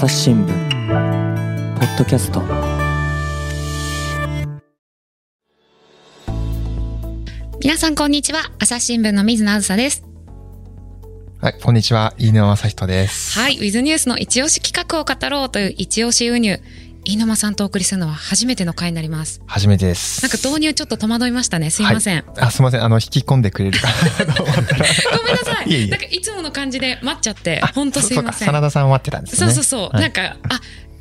朝日新聞ポッドキャスト皆さんこんにちは朝日新聞の水野あずさですはい、こんにちは。飯沼正人です。はいウィズニュースの一押し企画を語ろうという一押し輸入飯沼さんとお送りするのは初めての回になります。初めてです。なんか導入ちょっと戸惑いましたね。すいません、あ、すみません。あの、引き込んでくれる。かなと思ったら。ごめんなさい。いなんかいつもの感じで待っちゃって本当すいません。真田さん待ってたんですね。そうそうそう、はい。なんかあ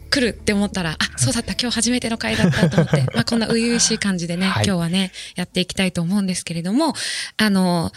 来るって思ったら、あ、そうだった、今日初めての回だったと思って、まあこんな初々しい感じでね、はい。今日はね、やっていきたいと思うんですけれども、あの、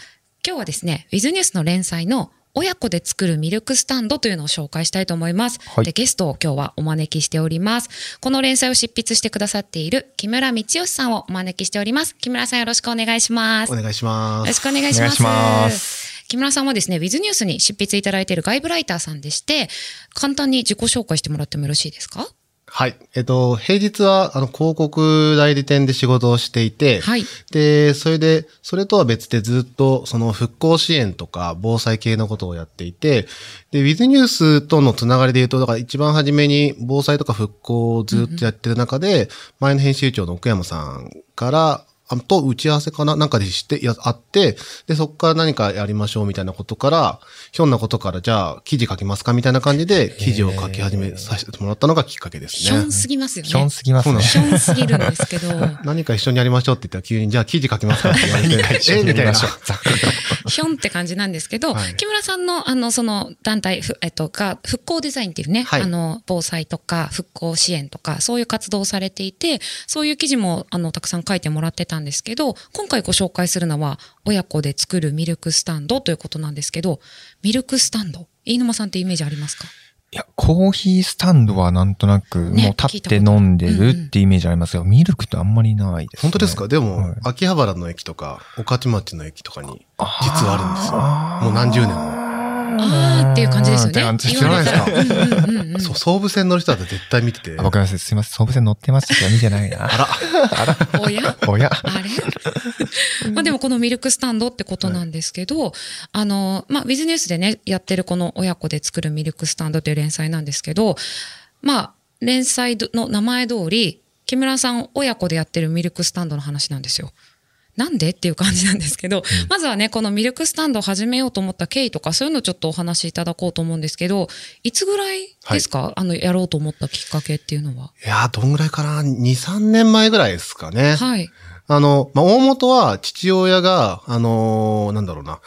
今日はですね、ウィズニュースの連載の親子で作るミルクスタンドというのを紹介したいと思います。はいで、ゲストを今日はお招きしております。この連載を執筆してくださっている木村道義さんをお招きしております。木村さんよろしくお願いします。お願いします。よろしくお願いします。ます木村さんはですね、ウィズニュースに執筆いただいている外部ライターさんでして、簡単に自己紹介してもらってもよろしいですか？はい。えっと、平日は、あの、広告代理店で仕事をしていて、はい。で、それで、それとは別でずっと、その復興支援とか防災系のことをやっていて、で、ウィズニュースとのつながりで言うと、だから一番初めに防災とか復興をずっとやってる中で、前の編集長の奥山さんから、あと打ち合わせかななんかでして、や、あって、で、そこから何かやりましょうみたいなことから、ひょんなことから、じゃあ、記事書きますかみたいな感じで、記事を書き始めさせてもらったのがきっかけですねひょん。すぎますよね。ひょんすぎますね。ひょんすぎるんですけど、何か一緒にやりましょうって言ったら急に、じゃあ記事書きますかって言われて、えみたいな。ひょんって感じなんですけど、はい木村さんの、あの、その団体、ふえっと、が、復興デザインっていうね、はいあの、防災とか復興支援とか、そういう活動をされていて、そういう記事も、あの、たくさん書いてもらってたんですけど、今回ご紹介するのは、親子で作るミルクスタンドということなんですけど、ミルクスタンド、飯沼さんってイメージありますか？いや、コーヒースタンドはなんとなく、ねもう立って飲んでるってイメージありますが、ミルクってあんまりないです、ね。本当ですか？でも、はい秋葉原の駅とか、御徒町の駅とかに、実はあるんですよ。もう何十年も。あーっていう感じですよね。って感じ言われたら。知らうんうんうんうんそう、総武線乗る人だと絶対見てて。あ僕はすいません、総武線乗ってましたけど見てないな。あら、おや？おや？あれ？まあでもこのミルクスタンドってことなんですけど、あの、まあビジネスでね、やってるこの親子で作るミルクスタンドという連載なんですけど、まあ、連載の名前通り、木村さん親子でやってるミルクスタンドの話なんですよ。なんで？っていう感じなんですけど、まずはね、このミルクスタンドを始めようと思った経緯とか、そういうのをちょっとお話しいただこうと思うんですけど、いつぐらいですか、あの、やろうと思ったきっかけっていうのは。いやー、どんぐらいかな ?2、3年前ぐらいですかね。はい。あの、まあ、大元は父親が、あのーなんだろうな、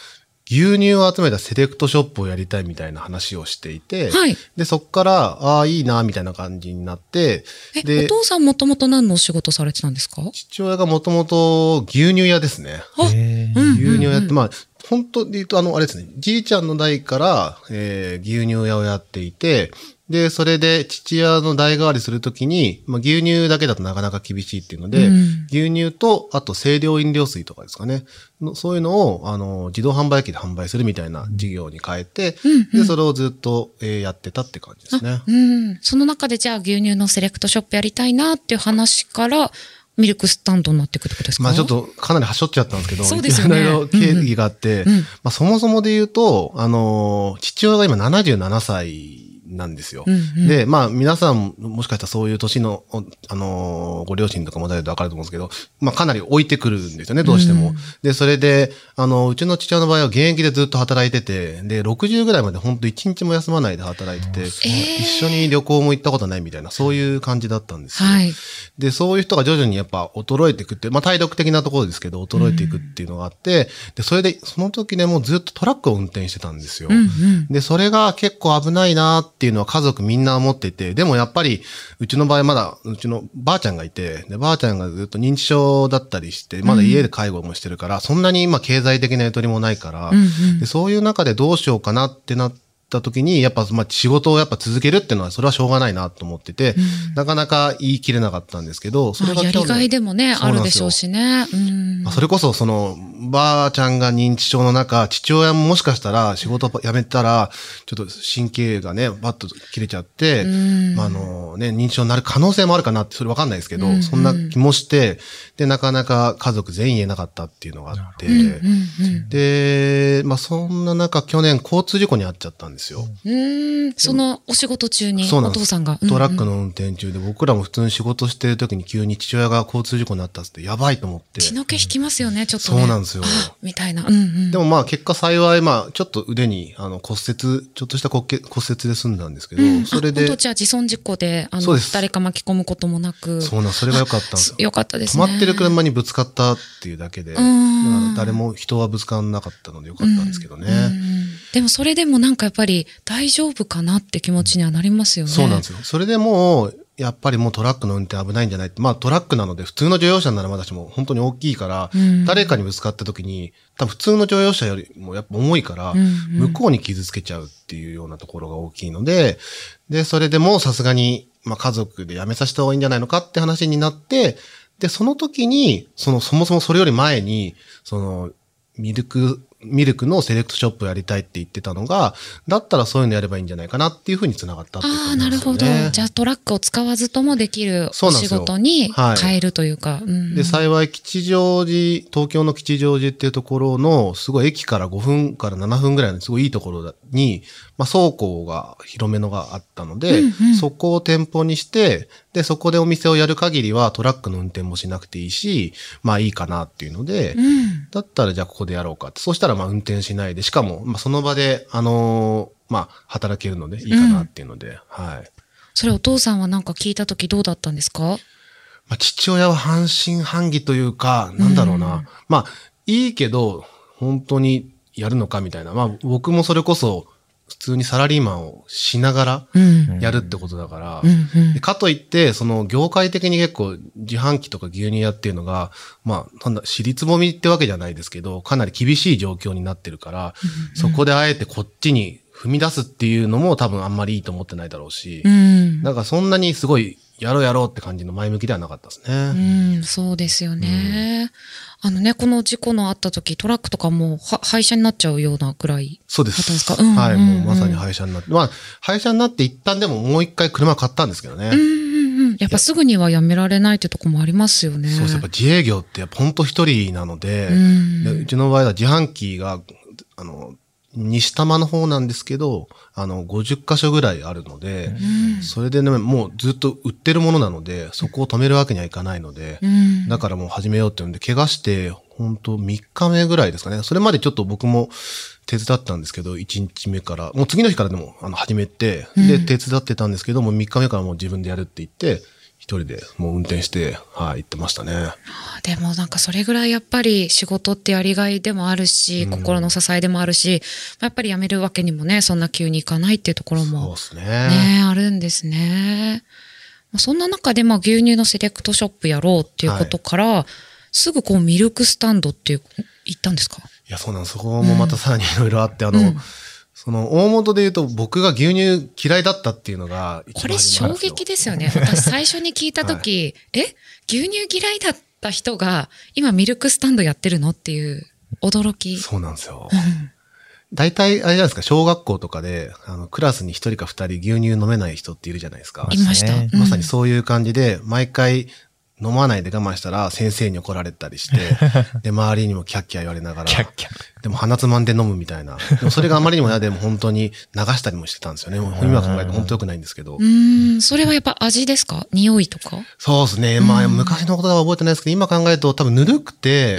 牛乳を集めたセレクトショップをやりたいみたいな話をしていて、はい。で、そっから、ああ、いいな、みたいな感じになって、え、でお父さんもともと何のお仕事されてたんですか？父親がもともと牛乳屋ですね。あへーうん牛乳屋って、まあ、本当で言うと、あの、あれですね、じいちゃんの代から、えー牛乳屋をやっていて、で、それで父親の代替わりするときに、まあ、牛乳だけだとなかなか厳しいっていうので、うん牛乳と、あと清涼飲料水とかですかね。のそういうのを、あの、自動販売機で販売するみたいな事業に変えて、で、それをずっと、えーやってたって感じですね。うん。その中でじゃあ牛乳のセレクトショップやりたいなっていう話から、ミルクスタンドになっていくってことですか？まあちょっ。とかなりはしょっちゃったんですけど、そうですよねいろいろ経緯があって、うんうんまあそもそもで言うと、あのー父親が今77歳なんですよ。うんうんで、まあ皆さんもしかしたらそういう年の、おあのーご両親とかもだいぶわかると思うんですけど、まあかなり置いてくるんですよね、どうしても。で、それで、あの、うちの父親の場合は現役でずっと働いてて、で、60ぐらいまで本当1日も休まないで働いてて、一緒に旅行も行ったことないみたいな、そういう感じだったんですよ。はい。で、そういう人が徐々にやっぱ衰えていくって、まあ体力的なところですけど、衰えていくっていうのがあって、で、それで、その時ね、もうずっとトラックを運転してたんですよ。うんうん。で、それが結構危ないなっていうのは家族みんな思っていて、でもやっぱり、うちの場合まだ、うちのばあちゃんがいて、で、ばあちゃんがずっと認知症だったりして、まだ家で介護もしてるから、そんなに今経済的なゆとりもないから、うんうんで、そういう中でどうしようかなってなった時に、やっぱ、まあ、仕事をやっぱ続けるっていうのは、それはしょうがないなと思ってて、なかなか言い切れなかったんですけど、それまあ、やりがいでもね、あるでしょうしね。うん。まあそれこそ、その、ばあちゃんが認知症の中、父親ももしかしたら仕事辞めたら、ちょっと神経がね、バッと切れちゃって、ああのね、認知症になる可能性もあるかなって、それわかんないですけど、うんうんそんな気もして、で、なかなか家族全員言えなかったっていうのがあって、うんうんで、まあそんな中、去年交通事故に遭っちゃったんですよ。うん。そのお仕事中にお父さんが。トラックうんうんの運転中で、僕らも普通に仕事してる時に急に父親が交通事故になったっつって、やばいと思って。血の気引きますよね、ちょっとね。そうなんですよあ みたいな。うんうん。でもまあ結果幸い、まあちょっと腕にあの骨折、ちょっとした骨折骨折で済んだんですけど、うん、それでじゃあ自損事故で、あの、誰か巻き込むこともなく。そうなん、それが良かったんですよ。よかったですね。止まってる車にぶつかったっていうだけで、だかんら誰も人はぶつからなかったので良かったんですけどね。でもそれでもなんかやっぱり大丈夫かなって気持ちにはなりますよね。そうなんですよ。それでもう、やっぱりもうトラックの運転危ないんじゃない？まあトラックなので普通の乗用車ならまだしも本当に大きいから、うん誰かにぶつかった時に、多分普通の乗用車よりもやっぱ重いから、うんうん向こうに傷つけちゃうっていうようなところが大きいので、で、それでもうさすがに、まあ家族で辞めさせた方がいいんじゃないのかって話になって、で、その時に、その、そもそもそれより前に、その、ミルク、ミルクのセレクトショップをやりたいって言ってたのが、だったらそういうのやればいいんじゃないかなっていうふうに繋がったっていうああ、感じなるほど。ねじゃあトラックを使わずともできるお仕事にはい変えるというか。で、幸い吉祥寺、東京の吉祥寺っていうところの、すごい駅から5分から7分ぐらいのすごいいいところに、まあ倉庫が広めのがあったので、うんうんそこを店舗にして、で、そこでお店をやる限りはトラックの運転もしなくていいし、まあいいかなっていうので、うん。だったらじゃあここでやろうかって。そうしたらまあ運転しないで、しかも、まあその場で、あのーまあ働けるのでいいかなっていうので、はい。それお父さんはなんか聞いたときどうだったんですか？まあ、父親は半信半疑というか、なんだろうな。うんまあ、いいけど、本当にやるのかみたいな。まあ、僕もそれこそ、普通にサラリーマンをしながらうん。やるってことだから、うんうんでかといって、その業界的に結構自販機とか牛乳屋っていうのが、まあ、なんだ、尻つぼみってわけじゃないですけど、かなり厳しい状況になってるから、そこであえてこっちに踏み出すっていうのも多分あんまりいいと思ってないだろうし、うん。なんかそんなにすごいやろうやろうって感じの前向きではなかったですね。うん、そうですよね。あのね、この事故のあった時、トラックとかもうは廃車になっちゃうようなくらい。そうですす。か？うんはい、もうまさに廃車になって。まあ、廃車になって一旦でももう一回車買ったんですけどね。うんうんうん。やっぱすぐにはやめられないってとこもありますよね。そうです。やっぱ自営業ってやっぱ本当一人なので、うんでうちの場合は自販機が、あの、西多摩の方なんですけど、あの、50箇所ぐらいあるので、うん。それでね、もうずっと売ってるものなので、そこを止めるわけにはいかないので、うん。だからもう始めようって言うんで、怪我して、本当3日目ぐらいですかね。それまでちょっと僕も手伝ったんですけど、1日目から、もう次の日からでもあの始めて、で、うん。手伝ってたんですけども、3日目からもう自分でやるって言って、一人でもう運転して、はい、行ってましたね。でもなんかそれぐらいやっぱり仕事ってやりがいでもあるし、心の支えでもあるし、やっぱり辞めるわけにもね、そんな急にいかないっていうところそうもですね。ね、あるんですね。まあそんな中でまあ牛乳のセレクトショップやろうっていうことから、すぐこうミルクスタンドっていう行ったんですか？いや、そうなんです。そこもまたさらにいろいろあって、あの、うんその、大元で言うと僕が牛乳嫌いだったっていうのがこれ衝撃ですよね。私最初に聞いたとき、え？牛乳嫌いだった人が今ミルクスタンドやってるの？っていう驚き。そうなんですよ。うん大体、あれじゃないですか、小学校とかで、あの、クラスに一人か二人牛乳飲めない人っているじゃないですか。いました。まさにそういう感じで、毎回飲まないで我慢したら先生に怒られたりして、で、周りにもキャッキャ言われながら、キャッキャ。でも鼻つまんで飲むみたいな。でもそれがあまりにも嫌で、もう本当に流したりもしてたんですよね。もう今考えると本当良くないんですけどう。ーん、それはやっぱ味ですか？匂いとか？そうですね。まあ、うん昔のことは覚えてないですけど、今考えると多分ぬるくて。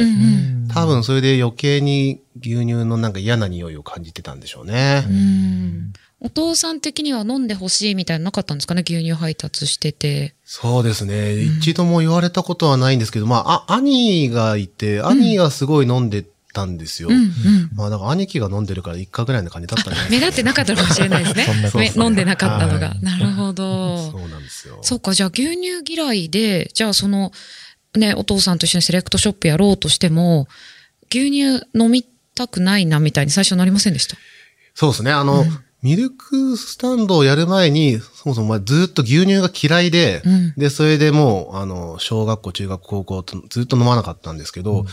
多分それで余計に牛乳のなんか嫌な匂いを感じてたんでしょうね。うんお父さん的には飲んでほしいみたいなのなかったんですかね？牛乳配達してて。そうですね。一度も言われたことはないんですけど、まあ、あ、兄がいて、兄がすごい飲んでたんですよ。うんうん。まあ、だから兄貴が飲んでるから一回ぐらいの感じだったんですか、立ってなかったのかもしれないですね そんね飲んでなかったのが。はいなるほど。そうなんですよ。そうか、じゃあ牛乳嫌いで、じゃあその、ね、お父さんと一緒にセレクトショップやろうとしても、牛乳飲みたくないなみたいに最初なりませんでした？そうですね。あの、うんミルクスタンドをやる前に、そもそもまあずっと牛乳が嫌いで、うん。で、それでもう、あの、小学校、中学、高校とずっと飲まなかったんですけど、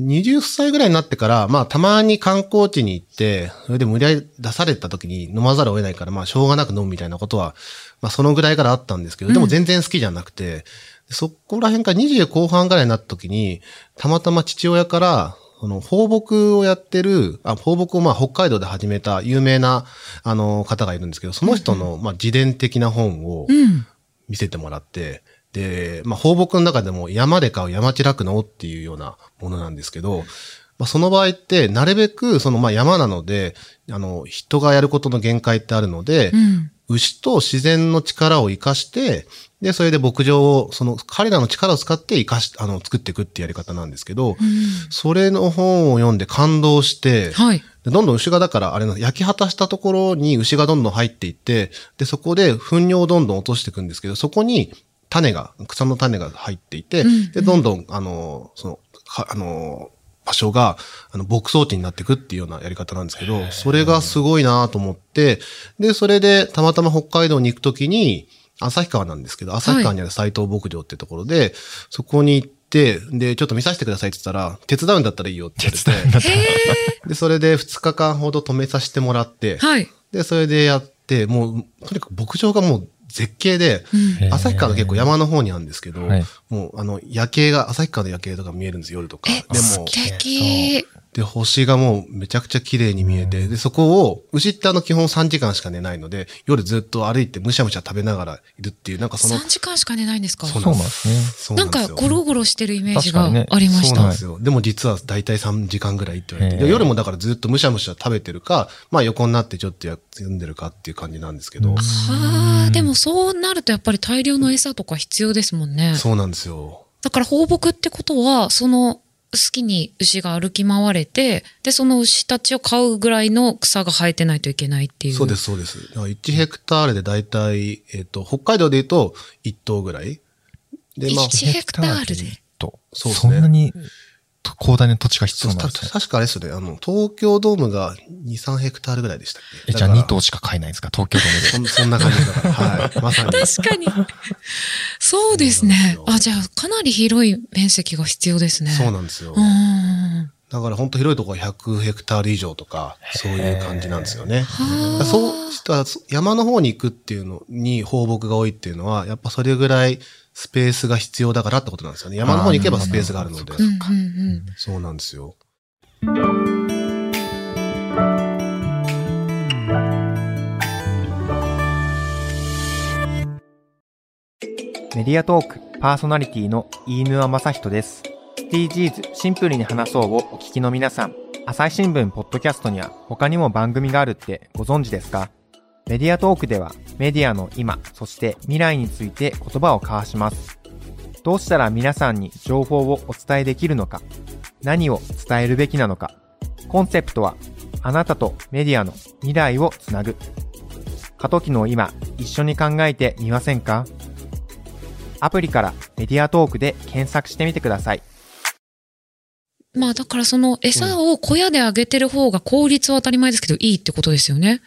20歳ぐらいになってから、まあ、たまに観光地に行って、それで無理やり出された時に飲まざるを得ないから、まあ、しょうがなく飲むみたいなことは、まあ、そのぐらいからあったんですけど、でも全然好きじゃなくて、そこら辺から20後半ぐらいになった時に、たまたま父親から、その放牧をやってる、あ、放牧をまあ北海道で始めた有名な、あの方がいるんですけど、その人の、まあ自伝的な本をうん。見せてもらって、で、まあ放牧の中でも山で買う山地酪農っていうようなものなんですけど、まあその場合って、なるべくそのまあ山なので、あの、人がやることの限界ってあるので、うん。牛と自然の力を生かして、で、それで牧場を、その彼らの力を使って生かし、あの、作っていくってやり方なんですけど、うんそれの本を読んで感動して、はい。でどんどん牛がだから、あれの、焼き果たしたところに牛がどんどん入っていって、で、そこで糞尿をどんどん落としていくんですけど、そこに種が、草の種が入っていて、うんで、どんどん、あの、その、かあの、場所が、あの、牧草地になっていくっていうようなやり方なんですけど、それがすごいなと思って、で、それで、たまたま北海道に行くときに、旭川なんですけど、旭川にある斎藤牧場ってところで、そこに行って、で、ちょっと見させてくださいって言ったら、手伝うんだったらいいよって言われて、で、それで2日間ほど止めさせてもらって、はい。で、それでやって、もう、とにかく牧場がもう絶景で、うん。旭川の結構山の方にあるんですけど、はいもう、あの、夜景が、旭川の夜景とか見えるんです、夜とか。え、で素も、敵。で、星がもうめちゃくちゃ綺麗に見えて、で、そこを、牛ってあの基本3時間しか寝ないので、夜ずっと歩いてむしゃむしゃ食べながらいるっていう、なんかその、3時間しか寝ないんですか？そうなんですね。なんかゴロゴロしてるイメージがありましたそうなんで。すよ。でも実は大体3時間ぐらいって言われて。夜もだからずっとむしゃむしゃ食べてるか、まあ横になってちょっとや読んでるかっていう感じなんですけど。うんはあ、でもそうなるとやっぱり大量の餌とか必要ですもんね。そうなんですよ。だから放牧ってことは、その好きに牛が歩き回れて、で、その牛たちを飼うぐらいの草が生えてないといけないっていう。そうです、そうです。だから1ヘクタールで大体、えっ、と、北海道で言うと1頭ぐらい。で、まあ、1ヘクタールで？と、そうですねそんなにと広大な土地が必要なんですね。確かあれですよね。あの、東京ドームが2、3ヘクタールぐらいでしたっけ？え、じゃあだから2頭しか買えないんですか？東京ドームで。そん そんな感じだから。はい。まさに。確かに。そうですね。あ、じゃあかなり広い面積が必要ですね。そうなんですよ。うん。だから本当広いところは100ヘクタール以上とか、そういう感じなんですよね。はあ。そうした山の方に行くっていうのに放牧が多いっていうのは、やっぱそれぐらいスペースが必要だからってことなんですよね。山の方に行けばスペースがあるので。そうなんですよ。メディアトークパーソナリティの飯沼正人です。SDGs シンプルに話そうをお聞きの皆さん、朝日新聞ポッドキャストには他にも番組があるってご存知ですか？メディアトークではメディアの今、そして未来について言葉を交わします。どうしたら皆さんに情報をお伝えできるのか、何を伝えるべきなのか、コンセプトはあなたとメディアの未来をつなぐ。過渡期の今、一緒に考えてみませんか？アプリからメディアトークで検索してみてください。まあだからその餌を小屋であげてる方が効率は当たり前ですけどいいってことですよね。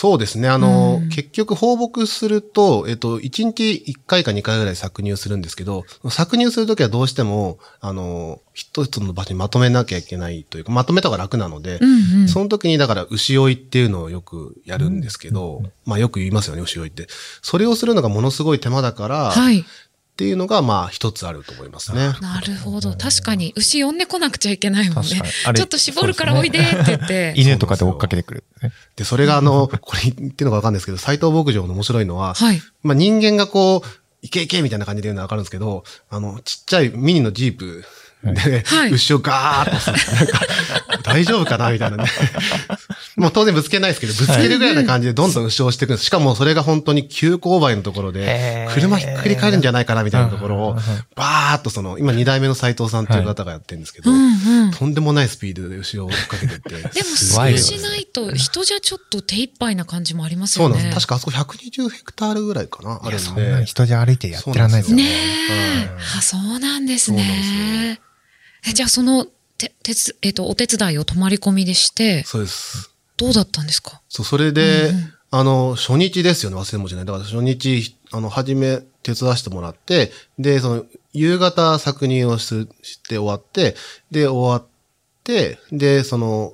そうですね。あの、うん結局放牧すると、えっと、1日1回か2回ぐらい搾乳するんですけど、搾乳するときはどうしても、あの、一つの場所にまとめなきゃいけないというか、まとめた方が楽なので、うんうん。その時にだから牛追いっていうのをよくやるんですけど、まあよく言いますよね、牛追いって。それをするのがものすごい手間だから、はい。っていうのがまあ一つあると思いますね。なるほど。確かに牛呼んでこなくちゃいけないもんねちょっと絞るからおいでって言って。犬とかで追っかけてくる、ね。で、それがあの、これ言ってるのかわかんないですけど、斎藤牧場の面白いのは、はい。まあ人間がこう、いけいけみたいな感じで言うのはわかるんですけど、あの、ちっちゃいミニのジープで、はい牛をガーッとする。なんか、大丈夫かな？みたいなね。もう当然ぶつけないですけど、ぶつけるぐらいな感じでどんどん牛を押していくんです。しかもそれが本当に急勾配のところで車ひっくり返るんじゃないかなみたいなところをバーッとその、今2代目の斎藤さんっていう方がやってるんですけど。とんでもないスピードで牛を追っかけてって。でもすそうしないと人じゃちょっと手一杯な感じもありますよね。そうなんです。確かあそこ120ヘクタールぐらいかなあいや、るんでそんなに。人じゃ歩いてやってらんないですよね。ねえ、あ、そうなんですね。えじゃあその、て、てつ、えっ、と、お手伝いを泊まり込みでして、そうです。どうだったんですか？そう、それで、うんうんあの、初日ですよね、忘れもしない。だから初日、あの、初め手伝わせてもらって、で、その、夕方搾乳をしして終わって、で、終わって、で、その、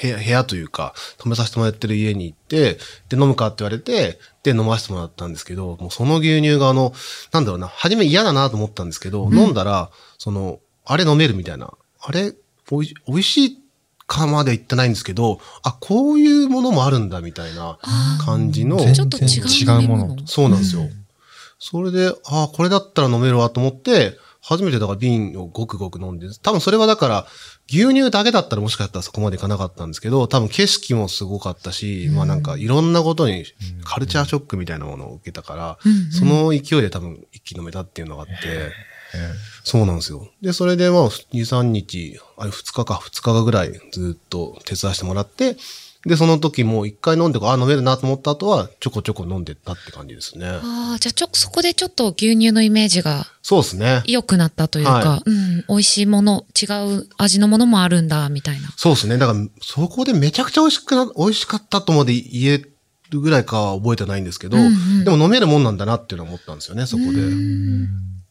部屋、部屋というか、泊めさせてもらってる家に行って、で、飲むかって言われて、で、飲ませてもらったんですけど、もうその牛乳があの、なんだろうな、初め嫌だなと思ったんですけど、飲んだら、その、あれ飲めるみたいな、あれ、おいし美味しいかまで言ってないんですけど、あ、こういうものもあるんだみたいな感じの、全然ちょっと違うもの。そうなんですよ。それで、ああ、これだったら飲めるわと思って、初めてだから瓶をごくごく飲んで、多分それはだから、牛乳だけだったらもしかしたらそこまでいかなかったんですけど、多分景色もすごかったし、まあなんかいろんなことにカルチャーショックみたいなものを受けたから、うんうん。その勢いで多分一気に飲めたっていうのがあって、そうなんですよ。で、それでまあ2、3日、あれ2日か2日ぐらいずっと手伝わせてもらって、で、その時もう一回飲んで、あ、飲めるなと思った後は、ちょこちょこ飲んでったって感じですね。ああ、じゃあちょ、そこでちょっと牛乳のイメージがそうですね。良くなったというか、はうん、美味しいもの、違う味のものもあるんだ、みたいな。そうですね。だから、そこでめちゃくちゃ美味しくな、美味しかったとまで言えるぐらいかは覚えてないんですけど、うんうんでも飲めるもんなんだなっていうのは思ったんですよね、そこで。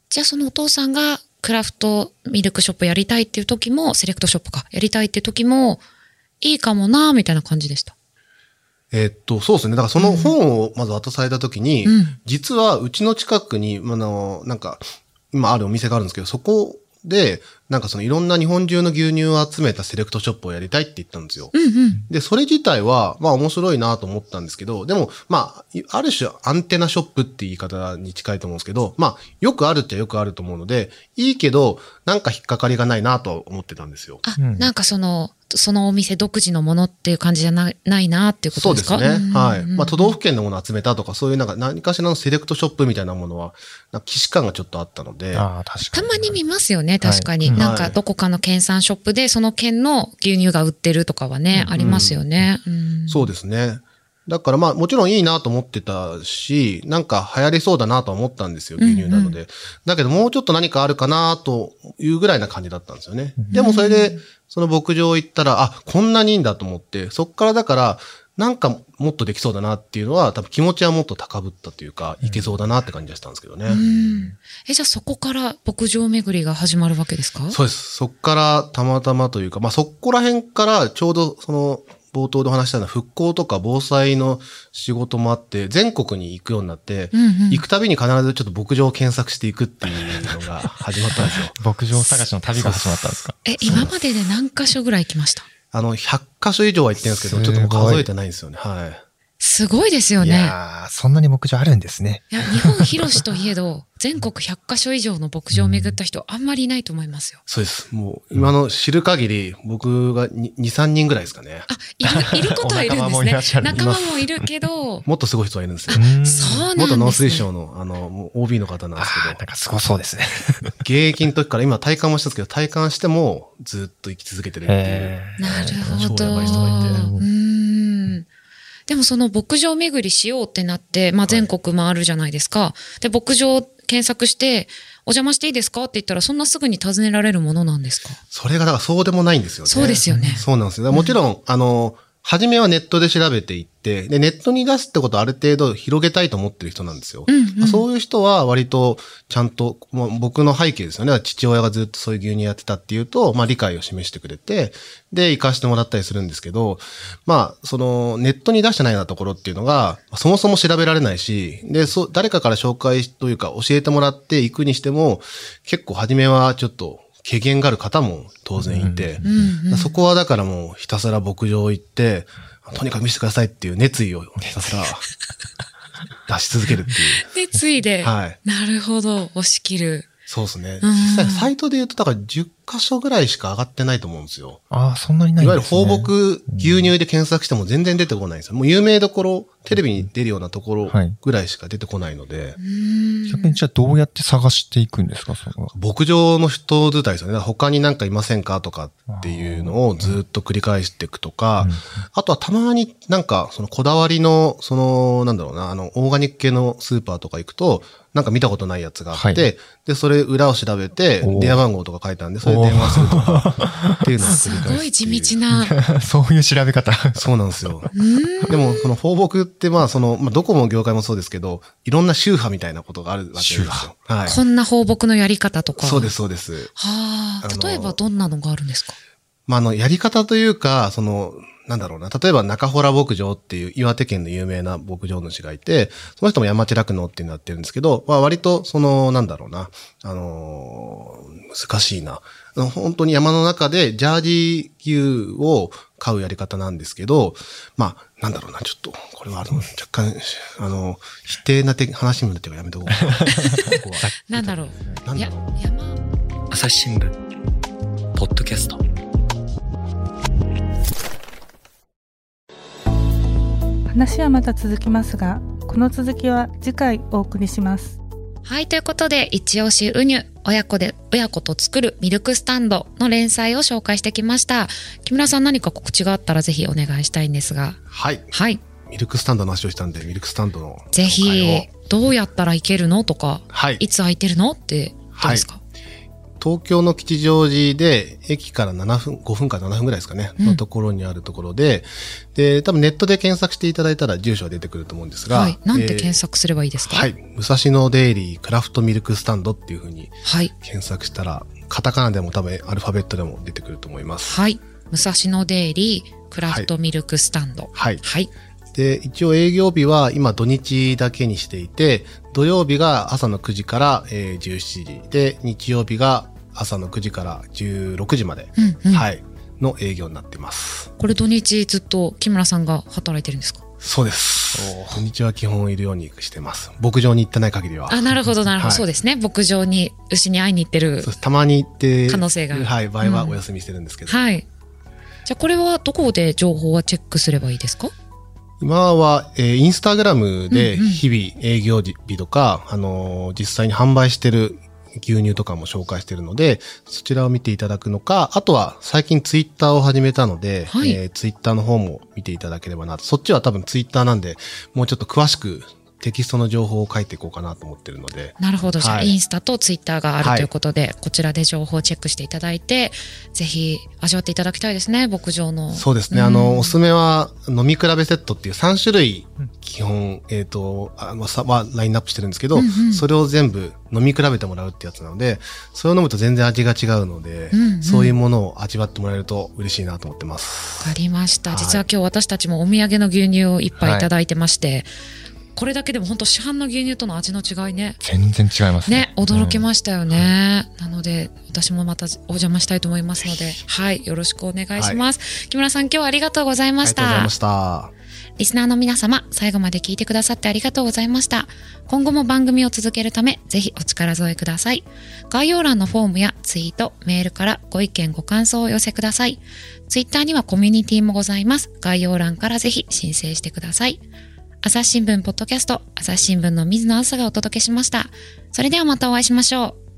じゃあそのお父さんがクラフトミルクショップやりたいっていう時も、セレクトショップか、やりたいっていう時も、いいかもな、みたいな感じでした。えーっと、そうですね。だからその本をまず渡された時に、うん実はうちの近くに、あの、なんか、今あるお店があるんですけど、そこで、なんかそのいろんな日本中の牛乳を集めたセレクトショップをやりたいって言ったんですよ。うんうん。で、それ自体は、まあ面白いなと思ったんですけど、でも、まあ、いある種アンテナショップって言い方に近いと思うんですけど、まあ、よくあるっちゃよくあると思うので、いいけど、なんか引っかかりがないなとは思ってたんですよ。あ、うんなんかその、そのお店独自のものっていう感じじゃないないなっていうこそうでとですかすね。はい。うんまあ、都道府県のものを集めたとか、そういうなんか何かしらのセレクトショップみたいなものは、なんか既視感がちょっとあったので、ああ、確かに。たまに見ますよね、確かに。はいなんか、どこかの県産ショップで、その県の牛乳が売ってるとかはね、ありますよね。うんそうですね。だからまあもちろんいいなと思ってたし、なんか流行りそうだなとは思ったんですよ、牛乳なので。だけどもうちょっと何かあるかなというぐらいな感じだったんですよね。でもそれで、その牧場行ったら、あ、こんなにいいんだと思って、そっからだから、なんかもっとできそうだなっていうのは、多分気持ちはもっと高ぶったというか、いけそうだなって感じがしたんですけどね。うんえ、じゃあそこから牧場巡りが始まるわけですか？そうです。そっからたまたまというか、まあそこら辺からちょうどその冒頭でお話したような復興とか防災の仕事もあって、全国に行くようになって、うんうん行くたびに必ずちょっと牧場を検索していくっていうのが始まったんですよ。牧場探しの旅が始まったんですか？え、今までで何箇所ぐらい行きました？あの、100箇所以上は行ってるんですけど、ちょっともう数えてないんですよね。はい。すごいですよいね。やー、そんなに牧場あるんですね。いや、日本広しといえど、全国100カ所以上の牧場を巡った人、あんまりいないと思いますよ。そうです。もう、今の知る限り、僕が2、3人ぐらいですかね。あ、いる、いることはいるんですね。仲間もいるけど、もっとすごい人がいるんですよ。うんそうなんです、ね。元農水省の、あの、OB の方なんですけどなん、かすごそうですね。現役の時から今体感もしたんですけど、体感してもずっと生き続けてるっていう。なるほど。超やばい人がいてうーん。でもその牧場巡りしようってなって、まあ全国回るじゃないですか。で、牧場検索して、お邪魔していいですか？って言ったら、そんなすぐに尋ねられるものなんですか？それがだからそうでもないんですよね。そうですよねそうなんですよ。もちろん、あの、初めはネットで調べていって、で、ネットに出すってことはある程度広げたいと思ってる人なんですよ。うんうんまあそういう人は割とちゃんと、まあ、僕の背景ですよね。父親がずっとそういう牛乳やってたっていうと、まあ理解を示してくれて、で、行かしてもらったりするんですけど、まあ、その、ネットに出してないようなところっていうのが、そもそも調べられないし、で、そう、誰かから紹介というか教えてもらって行くにしても、結構初めはちょっと、軽減がある方も当然いて、うんうんそこはだからもうひたすら牧場行って、とにかく見せてくださいっていう熱意をひたすら 出し続けるっていう。で、ついで、はい。なるほど、押し切る。そうですね。うん実際サイトで言うと、だから10箇所ぐらいしか上がってないと思うんですよ。ああ、そんなにないいわゆる。放牧牛乳で検索しても全然出てこないんですよ。もう有名どころ、テレビに出るようなところはいぐらいしか出てこないので、逆にじゃあどうやって探していくんですかその牧場の人伝いですよね。他になんかいませんかとかっていうのをずっと繰り返していくとか、あとはたまになんかそのこだわりの、その、なんだろうな、あの、オーガニック系のスーパーとか行くと、なんか見たことないやつがあって、はいで、それ裏を調べて電話番号とか書いたんで、それ電話するとか、っていうのを繰り返すす。ごい地道な。そういう調べ方。そうなんですよ。うんでも、その放牧って、まあ、その、まあ、どこも業界もそうですけど、いろんな宗派みたいなことがあるわけですよ。はい。こんな放牧のやり方とか。そうです、そうです。はあ。例えばどんなのがあるんですか？まあ、あの、やり方というか、その、なんだろうな。例えば中洞牧場っていう岩手県の有名な牧場主がいて、その人も山地酪農っていうのやってるんですけど、まあ割とその、なんだろうな。あのー難しいな。本当に山の中でジャージー牛を飼うやり方なんですけど、まあ、なんだろうな。ちょっと、これはあの、若干、あの、否定なて話になってるからやめとこうか な。ここはなんだろう。やなんだろう。山朝日新聞ポッドキャスト話はまた続きますが、この続きは次回お送りします。はい、ということで、一押しウニュ、親子で、親子と作るミルクスタンドの連載を紹介してきました。木村さん何か告知があったらぜひお願いしたいんですが。はい。はい。ミルクスタンドの話をしたんで、ミルクスタンドのぜひを、どうやったらいけるのとか、はい。いつ空いてるのって、どうですか、東京の吉祥寺で、駅から7分、5分から7分ぐらいですかね、うんのところにあるところで、で、多分ネットで検索していただいたら住所が出てくると思うんですが、はい。なんてえー検索すればいいですか？はい。武蔵野デイリークラフトミルクスタンドっていうふうにはい。検索したら、カタカナでも多分アルファベットでも出てくると思います。はい。武蔵野デイリークラフトミルクスタンド。はい。はい。で、一応営業日は今土日だけにしていて、土曜日が朝の9時から、えー17時で、日曜日が朝の9時から16時まで、うんうん。はい、の営業になっています。これ土日ずっと木村さんが働いてるんですか？そうです。土日は基本いるようにしてます。牧場に行ってない限りは。あ、なるほど、なるほど。はいそうですね。牧場に牛に会いに行ってるそう。ですたまに行って、可能性がはい、場合はうんお休みしてるんですけど。はい。じゃあこれはどこで情報はチェックすればいいですか？今は、えーインスタグラムでうんうん日々営業日とか、あのー実際に販売してる牛乳とかも紹介してるので、そちらを見ていただくのか、あとは最近ツイッターを始めたので、はいえーツイッターの方も見ていただければなと。そっちは多分ツイッターなんで、もうちょっと詳しくテキストの情報を書いていこうかなと思ってるので、なるほど。じゃあ、はいインスタとツイッターがあるはいということで、こちらで情報をチェックしていただいて、ぜひ味わっていただきたいですね、牧場の。そうですね。うんあの、おすすめは、飲み比べセットっていう3種類、基本、えっ、と、あの、さはラインナップしてるんですけど、うんうんそれを全部飲み比べてもらうってやつなので、それを飲むと全然味が違うので、うんうんそういうものを味わってもらえると嬉しいなと思ってます。わかりました。はい実は今日私たちもお土産の牛乳をいっぱいいただいてまして、これだけでも本当市販の牛乳との味の違いね。全然違いますね、驚きす。ましたよね。なので、私もまたお邪魔したいと思いますので、はい、よろしくお願いします。木村さん、今日はありがとうございあましたりがとうございま。した。リスナーの皆様、最後まで聞いてくださってありがとうございました。今後も番組を続けるため、ぜひお力添えください。概要欄のフォームやツイート、メールからご意見ご感想をお寄せください。ツイッターにはコミュニティもございます。概要欄からぜひ申請してください。朝日新聞ポッドキャスト、朝日新聞の水野朝がお届けしました。それではまたお会いしましょう。